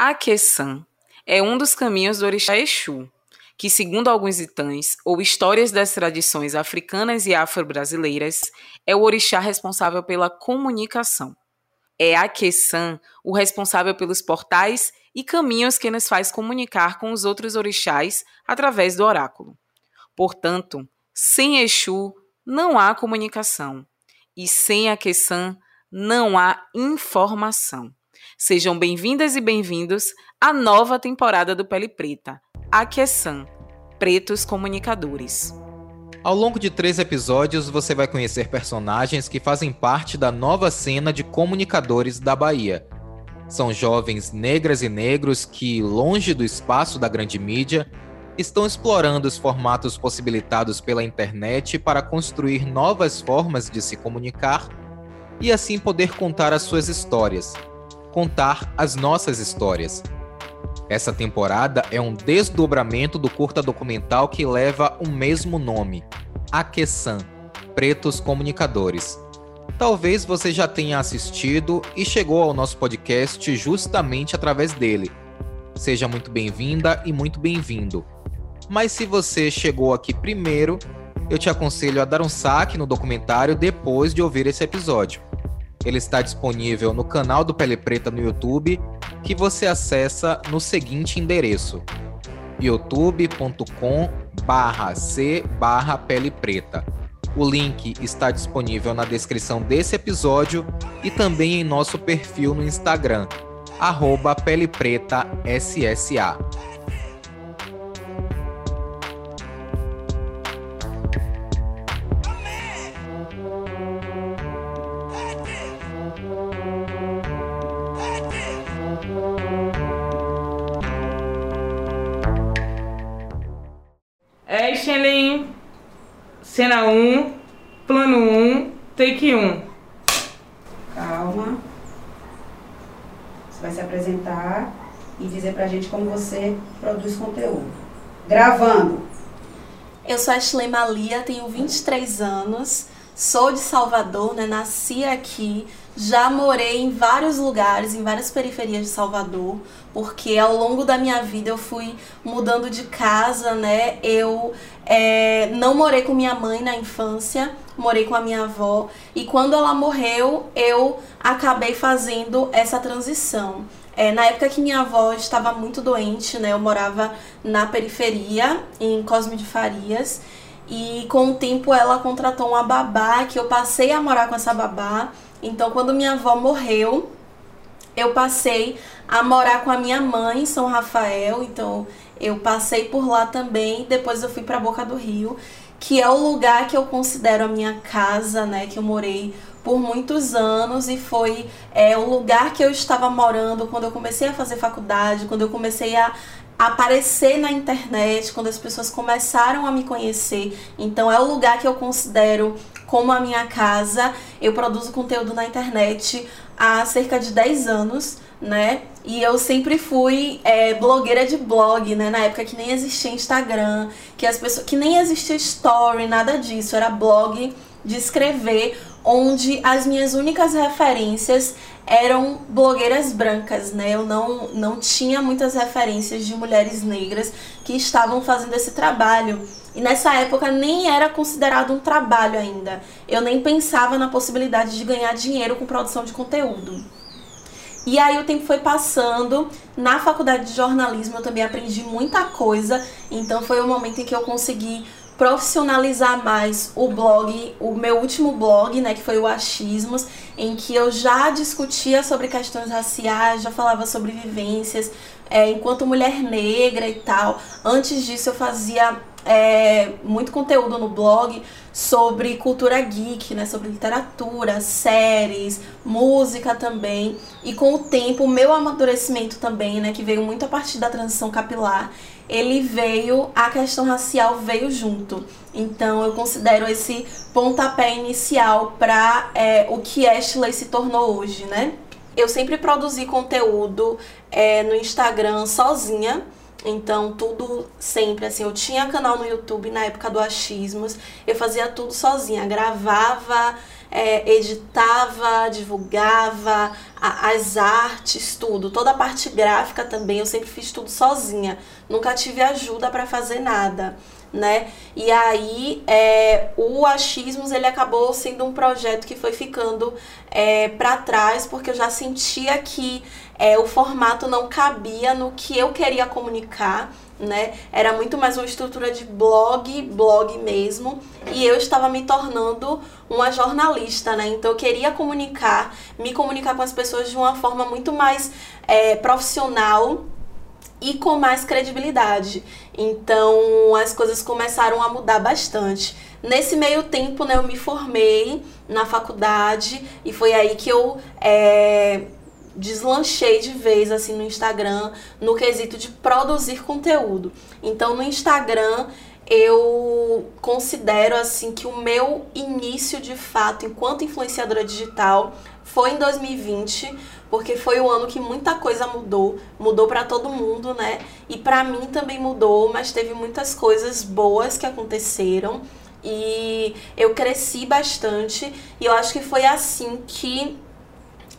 A é um dos caminhos do orixá Exu, que, segundo alguns itãs ou histórias das tradições africanas e afro-brasileiras, é o orixá responsável pela comunicação. É a o responsável pelos portais e caminhos que nos faz comunicar com os outros orixás através do oráculo. Portanto, sem Exu não há comunicação e sem a não há informação. Sejam bem-vindas e bem-vindos à nova temporada do Pele Preta, a Quesan, Pretos Comunicadores. Ao longo de três episódios, você vai conhecer personagens que fazem parte da nova cena de comunicadores da Bahia. São jovens negras e negros que, longe do espaço da grande mídia, estão explorando os formatos possibilitados pela internet para construir novas formas de se comunicar e assim poder contar as suas histórias, contar as nossas histórias. Essa temporada é um desdobramento do curta documental que leva o mesmo nome, Aquesan, Pretos Comunicadores Talvez você já tenha assistido e chegou ao nosso podcast justamente através dele. Seja muito bem-vinda e muito bem-vindo. Mas se você chegou aqui primeiro, eu te aconselho a dar um saque no documentário depois de ouvir esse episódio. Ele está disponível no canal do Pele Preta no YouTube, que você acessa no seguinte endereço: youtube.com/c/pele preta. O link está disponível na descrição desse episódio e também em nosso perfil no Instagram, arroba pelepretaSSA. É, Xenin. Cena 1, plano 1, take 1. Calma. Você vai se apresentar e dizer pra gente como você produz conteúdo. Gravando. Eu sou a Ashley Malia, tenho 23 anos, sou de Salvador, né? Nasci aqui, já morei em vários lugares, em várias periferias de Salvador, porque ao longo da minha vida eu fui mudando de casa, né? Eu é, não morei com minha mãe na infância, morei com a minha avó, e quando ela morreu, eu acabei fazendo essa transição. É, na época que minha avó estava muito doente, né? Eu morava na periferia, em Cosme de Farias. E com o tempo ela contratou uma babá, que eu passei a morar com essa babá. Então, quando minha avó morreu, eu passei a morar com a minha mãe em São Rafael. Então, eu passei por lá também. Depois, eu fui para Boca do Rio, que é o lugar que eu considero a minha casa, né? Que eu morei por muitos anos e foi é, o lugar que eu estava morando quando eu comecei a fazer faculdade, quando eu comecei a aparecer na internet, quando as pessoas começaram a me conhecer. Então é o lugar que eu considero como a minha casa. Eu produzo conteúdo na internet há cerca de 10 anos, né? E eu sempre fui é, blogueira de blog, né? Na época que nem existia Instagram, que as pessoas. que nem existia story, nada disso. Era blog de escrever, onde as minhas únicas referências eram blogueiras brancas, né? Eu não, não tinha muitas referências de mulheres negras que estavam fazendo esse trabalho. E nessa época nem era considerado um trabalho ainda. Eu nem pensava na possibilidade de ganhar dinheiro com produção de conteúdo. E aí o tempo foi passando. Na faculdade de jornalismo eu também aprendi muita coisa. Então foi o momento em que eu consegui profissionalizar mais o blog, o meu último blog, né, que foi o Achismos, em que eu já discutia sobre questões raciais, já falava sobre vivências, é, enquanto mulher negra e tal. Antes disso eu fazia é, muito conteúdo no blog sobre cultura geek, né, sobre literatura, séries, música também. E com o tempo, o meu amadurecimento também, né, que veio muito a partir da transição capilar, ele veio, a questão racial veio junto. Então eu considero esse pontapé inicial para é, o que Ashley se tornou hoje, né? Eu sempre produzi conteúdo é, no Instagram sozinha. Então, tudo sempre assim. Eu tinha canal no YouTube na época do Achismos, eu fazia tudo sozinha, gravava, é, editava, divulgava a, as artes, tudo. Toda a parte gráfica também, eu sempre fiz tudo sozinha. Nunca tive ajuda para fazer nada né? E aí é, o Achismos ele acabou sendo um projeto que foi ficando é, para trás porque eu já sentia que é, o formato não cabia no que eu queria comunicar, né? Era muito mais uma estrutura de blog, blog mesmo, e eu estava me tornando uma jornalista, né? Então eu queria comunicar, me comunicar com as pessoas de uma forma muito mais é, profissional e com mais credibilidade. Então as coisas começaram a mudar bastante. Nesse meio tempo, né, eu me formei na faculdade e foi aí que eu é, deslanchei de vez assim no Instagram no quesito de produzir conteúdo. Então no Instagram eu considero assim que o meu início de fato enquanto influenciadora digital foi em 2020 porque foi o ano que muita coisa mudou, mudou para todo mundo, né? E para mim também mudou, mas teve muitas coisas boas que aconteceram e eu cresci bastante e eu acho que foi assim que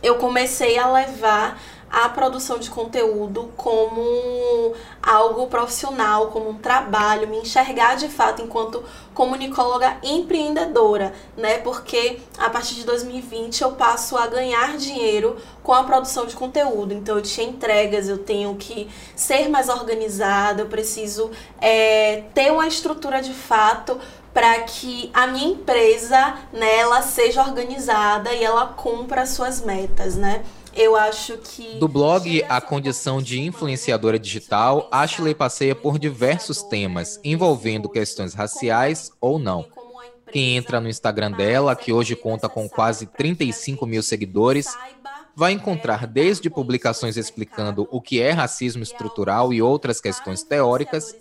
eu comecei a levar a produção de conteúdo como algo profissional, como um trabalho, me enxergar de fato enquanto comunicóloga empreendedora, né? Porque a partir de 2020 eu passo a ganhar dinheiro com a produção de conteúdo. Então eu tinha entregas, eu tenho que ser mais organizada, eu preciso é, ter uma estrutura de fato para que a minha empresa, né, ela seja organizada e ela cumpra as suas metas, né? Eu acho que. Do blog A Condição de Influenciadora Digital, Ashley passeia por diversos temas, envolvendo questões raciais ou não. Quem entra no Instagram dela, que hoje conta com quase 35 mil seguidores, vai encontrar desde publicações explicando o que é racismo estrutural e outras questões teóricas,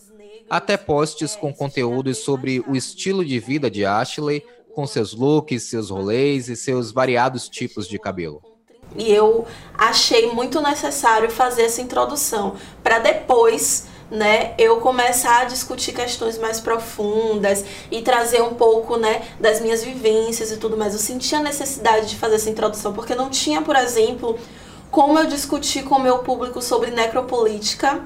até posts com conteúdos sobre o estilo de vida de Ashley, com seus looks, seus rolês e seus variados tipos de cabelo. E eu achei muito necessário fazer essa introdução para depois né, eu começar a discutir questões mais profundas e trazer um pouco, né, das minhas vivências e tudo mais. Eu senti a necessidade de fazer essa introdução porque não tinha, por exemplo, como eu discutir com o meu público sobre necropolítica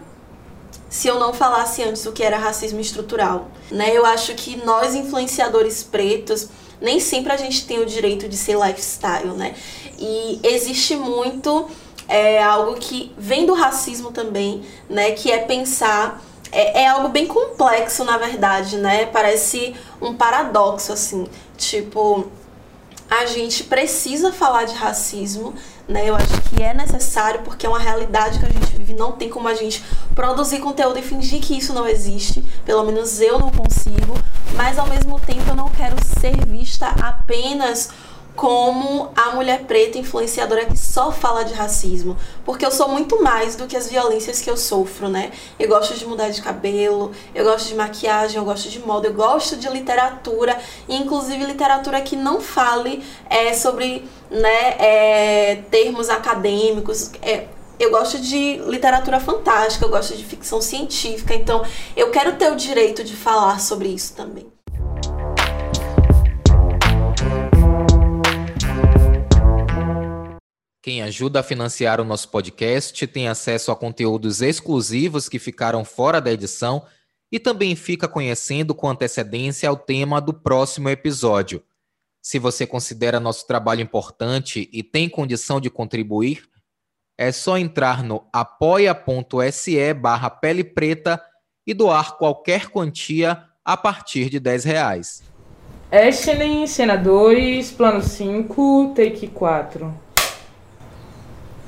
se eu não falasse antes o que era racismo estrutural, né? Eu acho que nós influenciadores pretos nem sempre a gente tem o direito de ser lifestyle, né? E existe muito é, algo que vem do racismo também, né? Que é pensar. É, é algo bem complexo, na verdade, né? Parece um paradoxo, assim. Tipo, a gente precisa falar de racismo, né? Eu acho que é necessário porque é uma realidade que a gente vive, não tem como a gente produzir conteúdo e fingir que isso não existe, pelo menos eu não consigo, mas ao mesmo tempo eu não quero ser vista apenas como a mulher preta influenciadora que só fala de racismo, porque eu sou muito mais do que as violências que eu sofro, né? Eu gosto de mudar de cabelo, eu gosto de maquiagem, eu gosto de moda, eu gosto de literatura, inclusive literatura que não fale é, sobre né, é, termos acadêmicos. É, eu gosto de literatura fantástica, eu gosto de ficção científica, então eu quero ter o direito de falar sobre isso também. Quem ajuda a financiar o nosso podcast tem acesso a conteúdos exclusivos que ficaram fora da edição e também fica conhecendo com antecedência o tema do próximo episódio. Se você considera nosso trabalho importante e tem condição de contribuir, é só entrar no apoia.se barra pele preta e doar qualquer quantia a partir de 10 reais. Ashley, Senadores, Plano 5, Take 4.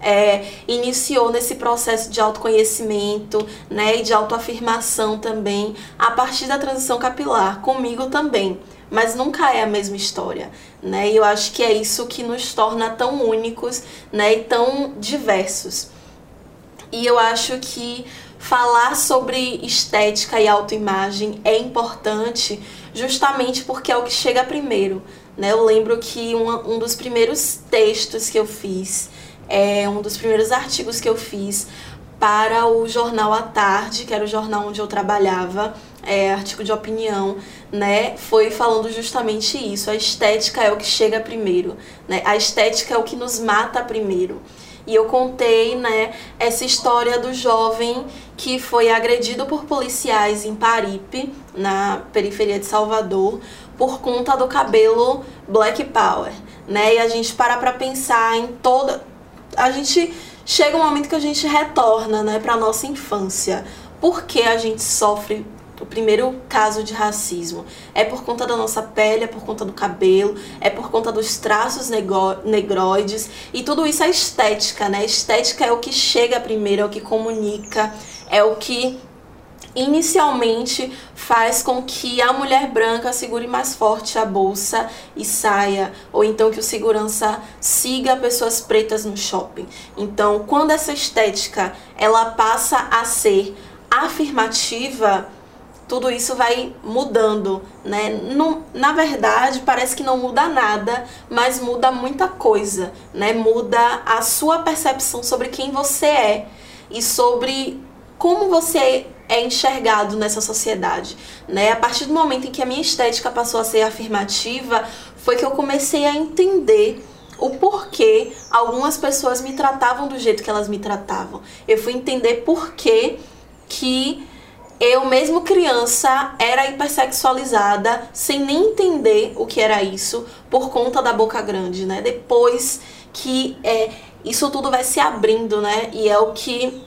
é, iniciou nesse processo de autoconhecimento né, e de autoafirmação também a partir da transição capilar, comigo também. Mas nunca é a mesma história, né? E eu acho que é isso que nos torna tão únicos, né, e tão diversos. E eu acho que falar sobre estética e autoimagem é importante justamente porque é o que chega primeiro. Né? Eu lembro que um, um dos primeiros textos que eu fiz, é um dos primeiros artigos que eu fiz para o jornal à tarde, que era o jornal onde eu trabalhava, é, artigo de opinião, né, foi falando justamente isso. A estética é o que chega primeiro, né? A estética é o que nos mata primeiro. E eu contei, né, essa história do jovem que foi agredido por policiais em Paripe, na periferia de Salvador, por conta do cabelo Black Power, né? E a gente para para pensar em toda a gente chega um momento que a gente retorna, né, para nossa infância. Por que a gente sofre o primeiro caso de racismo. É por conta da nossa pele, é por conta do cabelo, é por conta dos traços negroides e tudo isso é estética, né? Estética é o que chega primeiro, é o que comunica, é o que inicialmente faz com que a mulher branca segure mais forte a bolsa e saia, ou então que o segurança siga pessoas pretas no shopping. Então, quando essa estética ela passa a ser afirmativa, tudo isso vai mudando, né? No, na verdade, parece que não muda nada, mas muda muita coisa, né? Muda a sua percepção sobre quem você é e sobre como você é enxergado nessa sociedade, né? A partir do momento em que a minha estética passou a ser afirmativa, foi que eu comecei a entender o porquê algumas pessoas me tratavam do jeito que elas me tratavam. Eu fui entender por que que eu, mesmo criança, era hipersexualizada sem nem entender o que era isso por conta da boca grande, né? Depois que é, isso tudo vai se abrindo, né? E é o que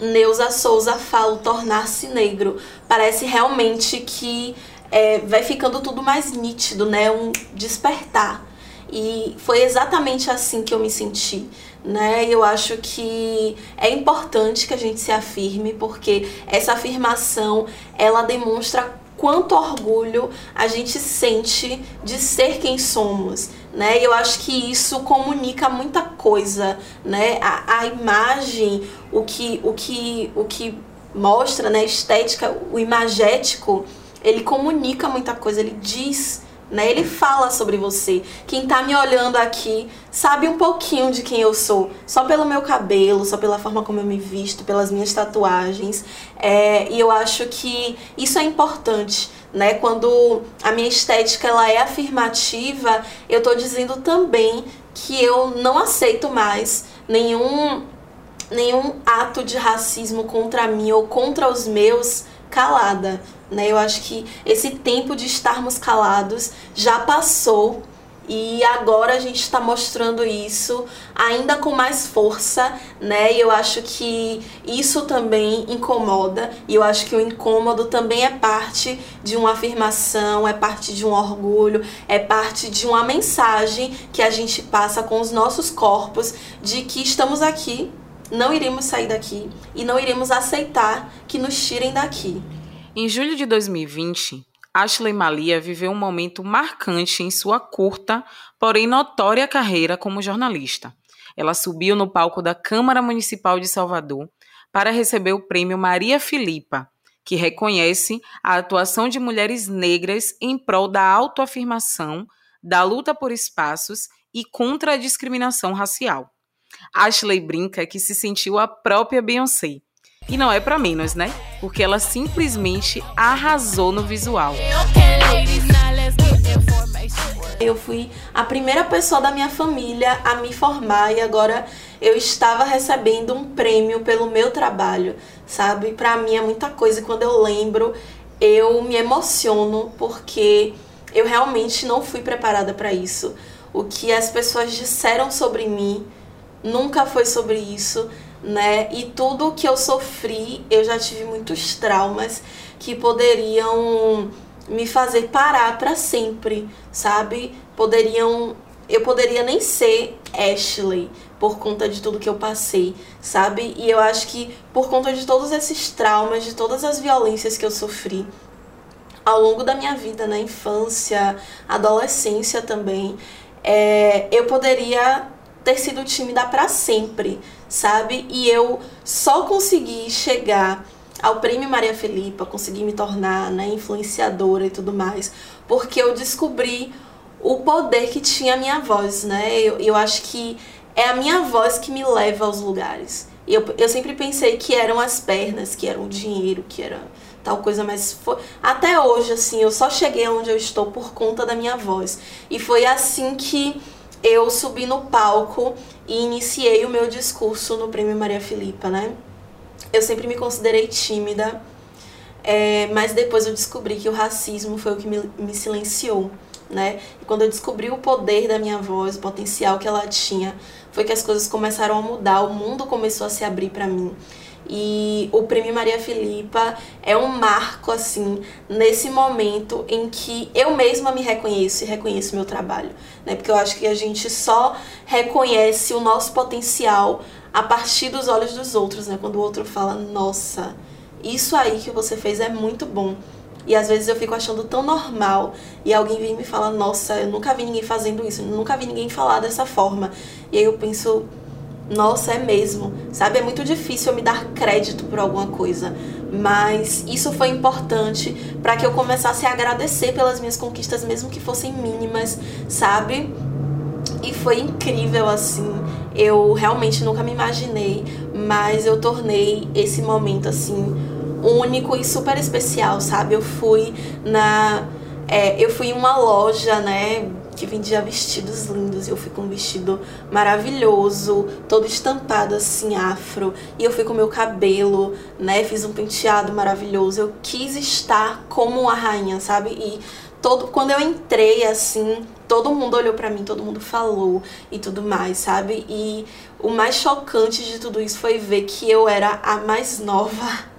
Neuza Souza fala, tornar-se negro. Parece realmente que é, vai ficando tudo mais nítido, né? Um despertar. E foi exatamente assim que eu me senti né? Eu acho que é importante que a gente se afirme, porque essa afirmação ela demonstra quanto orgulho a gente sente de ser quem somos, né? Eu acho que isso comunica muita coisa, né? A, a imagem, o que, o que, o que mostra, né? A estética, o imagético, ele comunica muita coisa, ele diz né? Ele fala sobre você. Quem tá me olhando aqui sabe um pouquinho de quem eu sou, só pelo meu cabelo, só pela forma como eu me visto, pelas minhas tatuagens. É, e eu acho que isso é importante, né? Quando a minha estética ela é afirmativa, eu tô dizendo também que eu não aceito mais nenhum nenhum ato de racismo contra mim ou contra os meus calada, né? Eu acho que esse tempo de estarmos calados já passou e agora a gente está mostrando isso ainda com mais força, né? E eu acho que isso também incomoda, e eu acho que o incômodo também é parte de uma afirmação, é parte de um orgulho, é parte de uma mensagem que a gente passa com os nossos corpos de que estamos aqui não iremos sair daqui e não iremos aceitar que nos tirem daqui. Em julho de 2020, Ashley Malia viveu um momento marcante em sua curta, porém notória carreira como jornalista. Ela subiu no palco da Câmara Municipal de Salvador para receber o prêmio Maria Filipa, que reconhece a atuação de mulheres negras em prol da autoafirmação, da luta por espaços e contra a discriminação racial. Ashley brinca que se sentiu a própria Beyoncé. E não é para menos, né? Porque ela simplesmente arrasou no visual. Eu fui a primeira pessoa da minha família a me formar e agora eu estava recebendo um prêmio pelo meu trabalho, sabe? Para mim é muita coisa quando eu lembro, eu me emociono porque eu realmente não fui preparada para isso. O que as pessoas disseram sobre mim nunca foi sobre isso, né? E tudo que eu sofri, eu já tive muitos traumas que poderiam me fazer parar para sempre, sabe? Poderiam eu poderia nem ser Ashley por conta de tudo que eu passei, sabe? E eu acho que por conta de todos esses traumas, de todas as violências que eu sofri ao longo da minha vida, na infância, adolescência também, é, eu poderia ter sido tímida para sempre, sabe? E eu só consegui chegar ao Prêmio Maria Felipa, consegui me tornar né, influenciadora e tudo mais, porque eu descobri o poder que tinha a minha voz, né? Eu, eu acho que é a minha voz que me leva aos lugares. Eu, eu sempre pensei que eram as pernas, que era o dinheiro, que era tal coisa, mas foi... até hoje, assim, eu só cheguei onde eu estou por conta da minha voz. E foi assim que eu subi no palco e iniciei o meu discurso no Prêmio Maria Filipa, né? Eu sempre me considerei tímida, é, mas depois eu descobri que o racismo foi o que me, me silenciou né? E quando eu descobri o poder da minha voz, o potencial que ela tinha, foi que as coisas começaram a mudar, o mundo começou a se abrir para mim. E o Prêmio Maria Filipa é um marco, assim, nesse momento em que eu mesma me reconheço e reconheço meu trabalho. Né? Porque eu acho que a gente só reconhece o nosso potencial a partir dos olhos dos outros, né? Quando o outro fala, nossa, isso aí que você fez é muito bom. E às vezes eu fico achando tão normal e alguém vem me fala, nossa, eu nunca vi ninguém fazendo isso, nunca vi ninguém falar dessa forma. E aí eu penso, nossa, é mesmo. Sabe, é muito difícil eu me dar crédito por alguma coisa, mas isso foi importante para que eu começasse a agradecer pelas minhas conquistas, mesmo que fossem mínimas, sabe? E foi incrível assim. Eu realmente nunca me imaginei, mas eu tornei esse momento assim único e super especial, sabe? Eu fui na. É, eu fui em uma loja, né? Que vendia vestidos lindos. Eu fui com um vestido maravilhoso, todo estampado assim, afro. E eu fui com meu cabelo, né? Fiz um penteado maravilhoso. Eu quis estar como uma rainha, sabe? E todo quando eu entrei assim, todo mundo olhou para mim, todo mundo falou e tudo mais, sabe? E o mais chocante de tudo isso foi ver que eu era a mais nova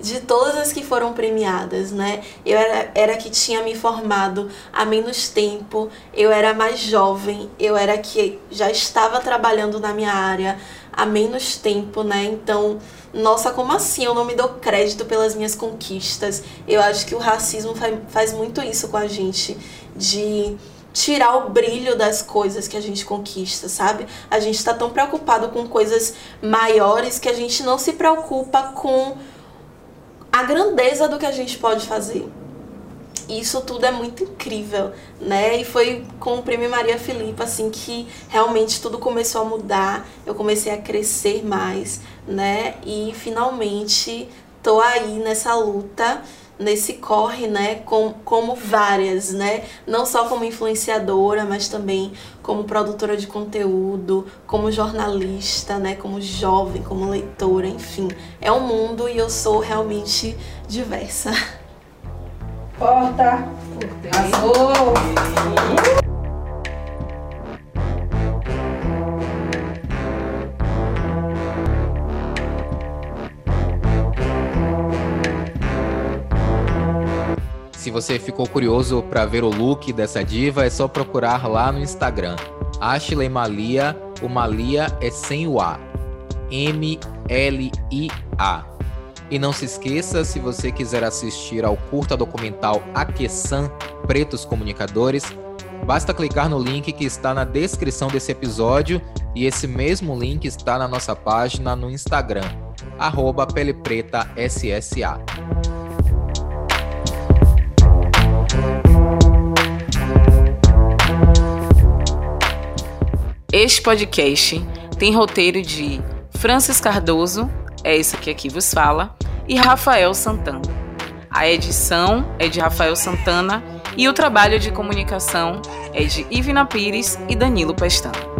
de todas as que foram premiadas, né? Eu era, era que tinha me formado há menos tempo, eu era mais jovem, eu era que já estava trabalhando na minha área há menos tempo, né? Então, nossa, como assim eu não me dou crédito pelas minhas conquistas? Eu acho que o racismo faz, faz muito isso com a gente, de tirar o brilho das coisas que a gente conquista, sabe? A gente está tão preocupado com coisas maiores que a gente não se preocupa com a grandeza do que a gente pode fazer. Isso tudo é muito incrível, né? E foi com o Prêmio Maria Filipa, assim, que realmente tudo começou a mudar. Eu comecei a crescer mais, né? E finalmente tô aí nessa luta nesse corre, né, com, como várias, né, não só como influenciadora, mas também como produtora de conteúdo, como jornalista, né, como jovem, como leitora, enfim, é um mundo e eu sou realmente diversa. Porta. Arrasou. Se você ficou curioso para ver o look dessa diva, é só procurar lá no Instagram. Ashley Malia, o Malia é sem o A. M-L-I-A. E não se esqueça, se você quiser assistir ao curta documental Aquesan Pretos Comunicadores, basta clicar no link que está na descrição desse episódio e esse mesmo link está na nossa página no Instagram, arroba SSA. Este podcast tem roteiro de Francis Cardoso, é esse que aqui vos fala, e Rafael Santana. A edição é de Rafael Santana e o trabalho de comunicação é de Ivina Pires e Danilo Pestana.